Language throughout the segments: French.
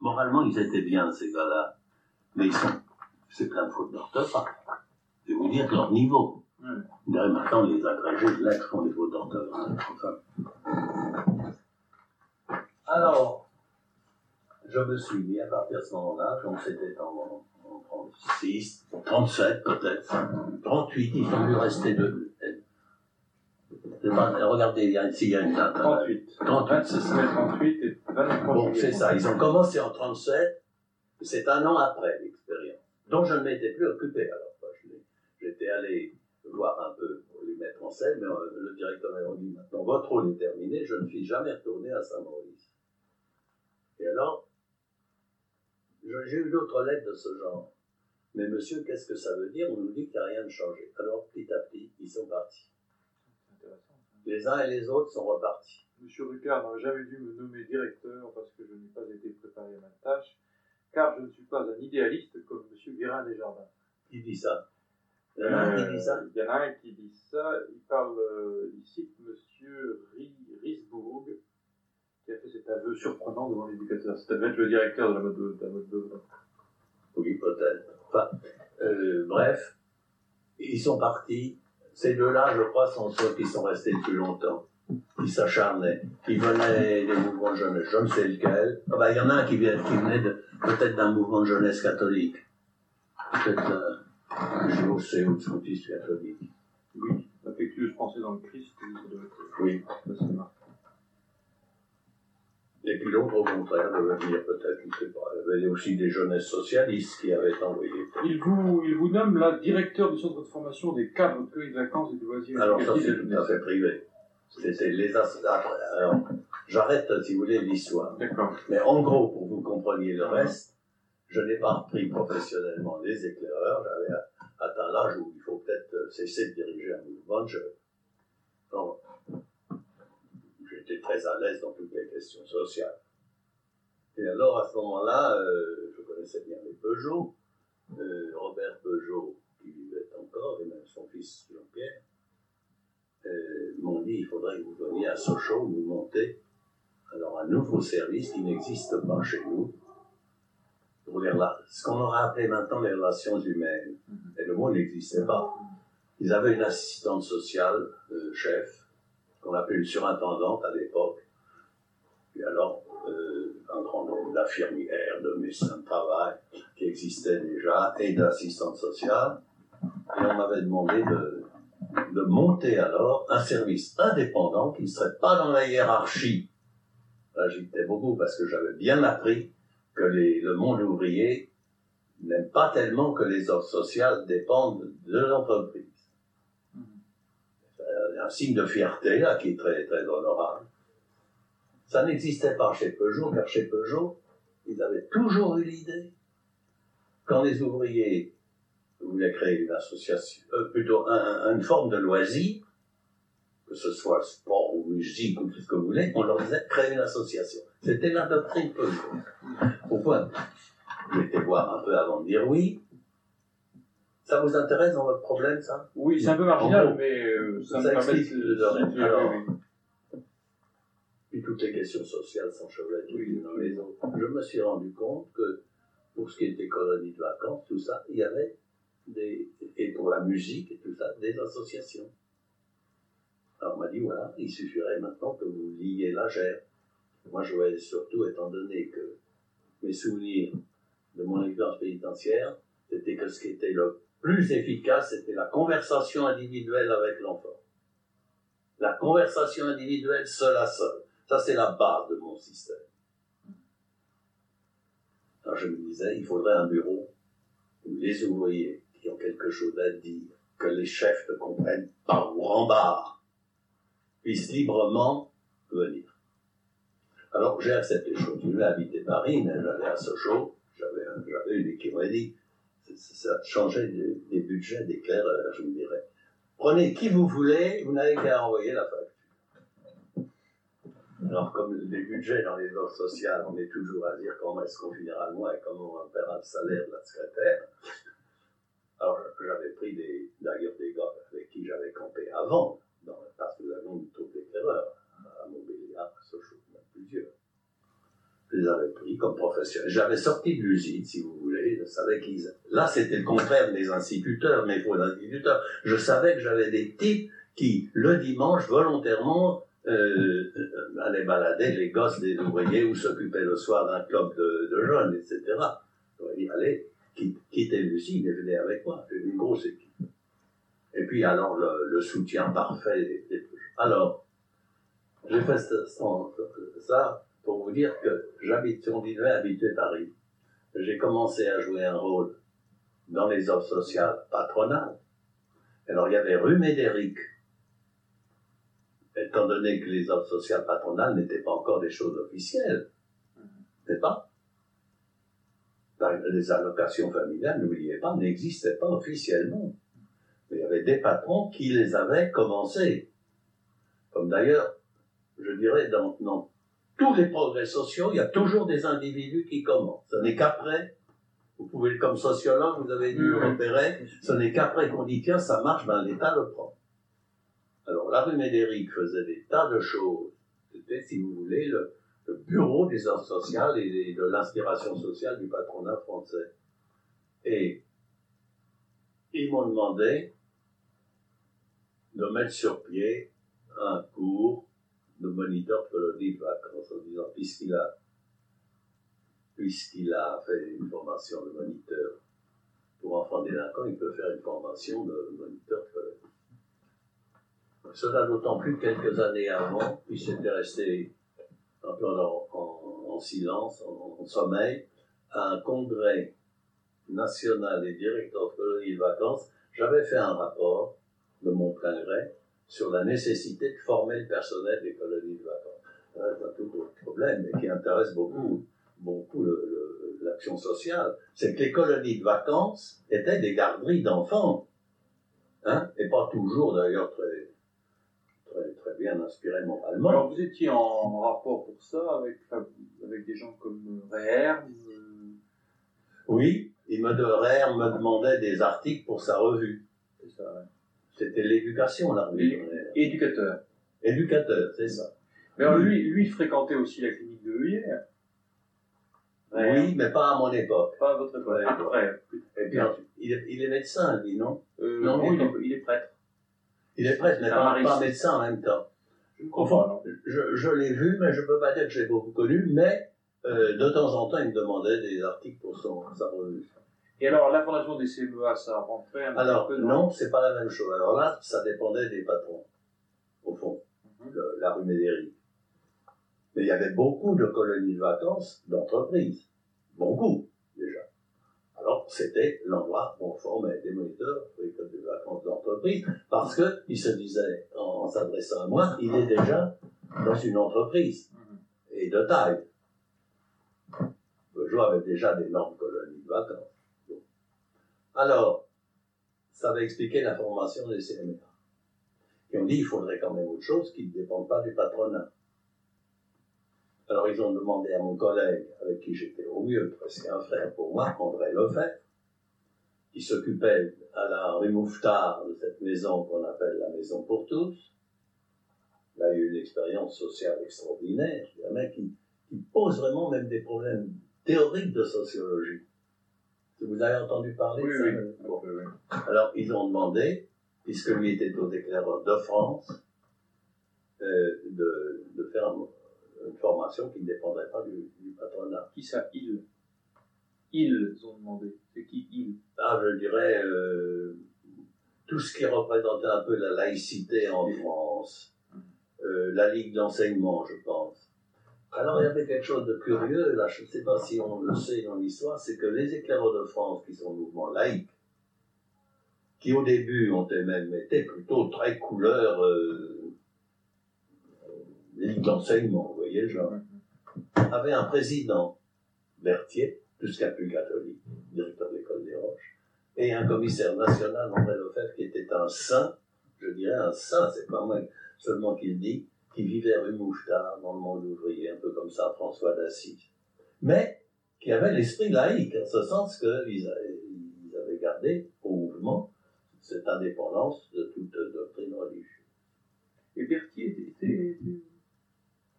Moralement, ils étaient bien, ces gars-là. Mais ils sont. C'est plein de fautes d'orthographe. Je vais vous dire leur niveau. D'ailleurs, maintenant, les agrégés de lettres font des fautes d'orthographe. Enfin. Alors, je me suis dit, à partir de ce moment-là, donc c'était en, en 36, 37 peut-être, 38, ils ont dû rester deux. C'est Regardez, il y a, s'il y a une date. hein. 38. 38, c'est ça. mai 38 et 23 Bon, c'est ça. Ils ont commencé en 37. C'est un an après l'expérience. Donc je ne m'étais plus occupé. Alors, moi, je l'ai- j'étais allé voir un peu pour les mettre en scène, mais euh, le directeur m'a dit maintenant, votre rôle est terminé, je ne suis jamais retourné à Saint-Maurice. Et alors, j'ai eu d'autres lettres de ce genre. Mais monsieur, qu'est-ce que ça veut dire? On nous dit qu'il n'y a rien de changé. Alors, petit à petit, ils sont partis. Les uns et les autres sont repartis. Monsieur Rucard n'aurait jamais dû me nommer directeur parce que je n'ai pas été préparé à ma tâche, car je ne suis pas un idéaliste comme Monsieur Guérin Desjardins. Qui dit ça? Il y en a un qui dit ça? Euh, Il y en a un qui dit ça. Il parle, euh, il cite Monsieur Ri- Risbourg, qui a fait cet aveu surprenant devant l'éducateur. Ça devait être le directeur de la mode de, de la mode de- Oui, peut-être. Enfin, euh, bref, ils sont partis. Ces deux-là, je crois, sont ceux qui sont restés le plus longtemps, qui s'acharnaient, qui venaient des mouvements de jeunesse, je ne sais lequel. Ah ben, il y en a un qui, vient, qui venait de- peut-être d'un mouvement de jeunesse catholique. Peut-être euh, JOC ou de scoutisme catholique. Oui, affectueuse pensée dans le Christ. oui. Et puis l'autre, au contraire, devait venir peut-être, je ne sais pas. Il y avait aussi des jeunesses socialistes qui avaient envoyé. Il vous, il vous nomme là directeur du centre de formation des cadres de vacances et de loisirs Alors ça, c'est tout à fait privé. C'était les après, Alors, j'arrête, si vous voulez, l'histoire. Mais en gros, pour que vous compreniez le reste, je n'ai pas repris professionnellement les éclaireurs. J'avais atteint l'âge où il faut peut-être euh, cesser de diriger un mouvement j'étais très à l'aise dans toutes les questions sociales. Et alors, à ce moment-là, euh, je connaissais bien les Peugeot. Euh, Robert Peugeot, qui vivait encore, et même son fils Jean-Pierre, euh, m'ont dit il faudrait que vous veniez à Sochaux, nous monter alors un nouveau service qui n'existe pas chez nous, pour les ce qu'on aurait appelé maintenant les relations humaines. Et le mot n'existait pas. Ils avaient une assistante sociale, euh, chef, qu'on appelait une surintendante à l'époque. Puis alors, euh, un grand nombre d'infirmières, de médecins de travail qui existaient déjà, et d'assistantes sociales. Et on m'avait demandé de, de monter alors un service indépendant qui ne serait pas dans la hiérarchie Là, j'étais beaucoup parce que j'avais bien appris que le monde ouvrier n'aime pas tellement que les offres sociales dépendent de l'entreprise. C'est un signe de fierté, là, qui est très, très honorable. Ça n'existait pas chez Peugeot, car chez Peugeot, ils avaient toujours eu l'idée. Quand les ouvriers voulaient créer une association, euh, plutôt un- une forme de loisir, que ce soit sport ou musique ou tout ce que vous voulez, on leur disait de créer une association. C'était la doctrine point, j'ai été voir un peu avant de dire oui. Ça vous intéresse dans votre problème, ça? Oui, c'est un peu marginal, gros, mais euh, ça, ça me permet explique de... le domaine. de- Alors, oui, oui. Puis toutes les questions sociales s'enchevêtrent les unes dans les autres. Je me suis rendu compte que pour ce qui était colonie de vacances, tout ça, il y avait et pour la musique et tout ça, des associations. Alors on m'a dit, voilà, il suffirait maintenant que vous liez la gère. Moi, je voyais surtout, étant donné que mes souvenirs de mon expérience pénitentiaire, c'était que ce qui était le plus efficace, c'était la conversation individuelle avec l'enfant. La conversation individuelle seule à seule. Ça, c'est la base de mon système. Alors je me disais, il faudrait un bureau où les ouvriers qui ont quelque chose à dire, que les chefs ne comprennent pas ou rembarrent, puissent librement venir. Alors j'ai accepté. Je continuais à habiter Paris, mais j'allais à Sochaux. J'avais un- j'avais une dit, ça changeait des, des budgets d'éclaireurs, je me dirais. Prenez qui vous voulez, vous n'avez qu'à envoyer la facture. Alors, comme les budgets dans les offres sociales, on est toujours à dire comment est-ce qu'on finira le mois et comment on paiera le salaire de la secrétaire. Alors, j'avais pris d'ailleurs des gars avec qui j'avais campé avant, parce que nous avions une troupe d'éclaireurs à Montbéliard, à Sochaux, plusieurs. je les avais pris comme professionnels. J'avais sorti de l'usine, si vous voulez. Je savais qu'ils. Là, c'était le contraire des instituteurs, mais faux instituteurs. Je savais que j'avais des types qui, le dimanche, volontairement, euh, allaient balader les gosses des ouvriers ou s'occupaient le soir d'un club de, de jeunes, etc. Ils allaient quitter l'usine et venaient avec moi. J'ai une grosse équipe. Et puis, alors, le, le soutien parfait. Alors, j'ai fait ça pour vous dire que j'habite, si on vivait habiter Paris, j'ai commencé à jouer un rôle dans les offres sociales patronales. Alors il y avait rue Médéric, étant donné que les offres sociales patronales n'étaient pas encore des choses officielles, n'est pas? Les allocations familiales, n'oubliez pas, n'existaient pas officiellement. Mais il y avait des patrons qui les avaient commencées. Comme d'ailleurs, je dirais, dans, dans tous les progrès sociaux, il y a toujours des individus qui commencent. Ce n'est qu'après, vous pouvez, comme sociologue, vous avez dû le repérer, ce n'est qu'après qu'on dit, tiens, ça marche, ben l'État le prend. Alors, la rue Médéric faisait des tas de choses. C'était, si vous voulez, le, bureau des ordres sociales et de l'inspiration sociale du patronat français. Et ils m'ont demandé de mettre sur pied un cours le moniteur de colonie de vacances en disant, puisqu'il a, puisqu'il a fait une formation de moniteur pour enfants délinquants, il peut faire une formation de moniteur de colonie. Cela d'autant plus que quelques années avant, il s'était resté un peu en, silence, en, sommeil, à un congrès national des directeurs de colonies de vacances. J'avais fait un rapport de mon plein gré sur la nécessité de former le personnel des colonies de vacances. C'est un tout autre problème, mais qui intéresse beaucoup, beaucoup l'action sociale. C'est que les colonies de vacances étaient des garderies d'enfants, hein, et pas toujours d'ailleurs très, très, très bien inspirées moralement. Alors vous étiez en rapport pour ça avec, avec des gens comme Réher Oui, il me, me demandait des articles pour sa revue. C'est ça, ouais. C'était l'éducation, là. Éducateur. Éducateur, c'est ça. Mais alors, lui, lui fréquentait aussi la clinique de Heuillère. Oui, mais pas à mon époque. Pas à votre époque. Après. Et puis, il est, il médecin, lui, non? Euh, Non, il, est, il, est, prêtre. Il est prêtre, mais pas, pas, médecin en même temps. Je enfin, je, je l'ai vu, mais je ne peux pas dire que je l'ai beaucoup connu, mais euh, de temps en temps, il me demandait des articles pour son, sa revue. Et alors, la fondation des CMEA, ça rentrait un alors, peu dans... Non, c'est pas la même chose. Alors là, ça dépendait des patrons, au fond, mhm. la rue Médéric. Mais il y avait beaucoup de colonies de vacances d'entreprises. Beaucoup. Alors, c'était l'endroit où on formait des moniteurs pour de vacances d'entreprise, parce qu'il se disait, en, s'adressant à moi, il est déjà dans une entreprise, et de taille. Le joueur avait déjà d'énormes colonies de vacances. Alors, ça va expliquer la formation des CMA. Qui ont dit qu'il faudrait quand même autre chose qui ne dépend pas du patronat. Alors ils ont demandé à mon collègue, avec qui j'étais au mieux, presque un frère pour moi, André Lefebvre, qui s'occupait à la rue Mouffetard de cette maison qu'on appelle la maison pour tous. Il a eu une expérience sociale extraordinaire, un mec qui, qui pose vraiment même des problèmes théoriques de sociologie. Vous avez entendu parler de ça oui, Alors, ils ont demandé, puisque lui était au déclareur de France, euh, de, de, faire une formation qui ne dépendrait pas du, patronat. Qui ça, ils? Ils ont demandé. C'est qui ils? Ah, je dirais euh, tout ce qui représentait un peu la laïcité en France, euh, la Ligue d'enseignement, je pense. Alors il y avait quelque chose de curieux, là je ne sais pas si on le sait dans l'histoire, c'est que les éclaireurs de France, qui sont mouvement laïque, qui au début ont même été plutôt très couleur euh, d'enseignement, genre, avaient un président, Berthier, plus qu'un plus catholique, directeur de l'école des Roches, et un commissaire national, André Lefebvre, qui était un saint, je dirais un saint, c'est pas moi seulement qu'il dit, qui vivait rue Mouffetard, dans le monde ouvrier, un peu comme ça, François d'Assise. Mais qui avait l'esprit laïque, en ce sens qu'ils avaient gardé au mouvement cette indépendance de toute doctrine religieuse. Et Berthier était,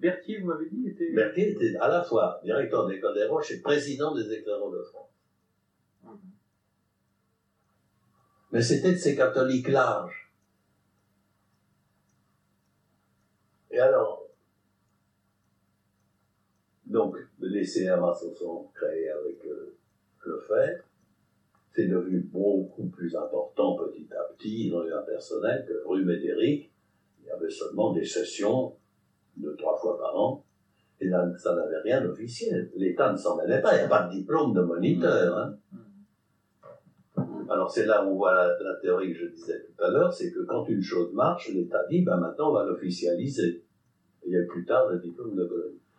Berthier, vous m'avez dit, était. Berthier était à la fois directeur de l'école des Roches et président des éclaireurs de France. Mais c'était de ces catholiques larges. Et alors, donc, les CMA se sont créés avec euh, le fait. C'est devenu beaucoup plus important petit à petit. Ils ont personnel que rue Médéric, il y avait seulement des sessions fois par an. Et là, ça n'avait rien d'officiel. L'État ne s'en mêlait pas. Il n'y a pas de diplôme de moniteur. hein. Mhm. Alors c'est là où on voit la, la théorie que je disais tout à l'heure, c'est que quand une chose marche, l'État dit, ben maintenant on va l'officialiser. Il y a plus tard le diplôme de colonie.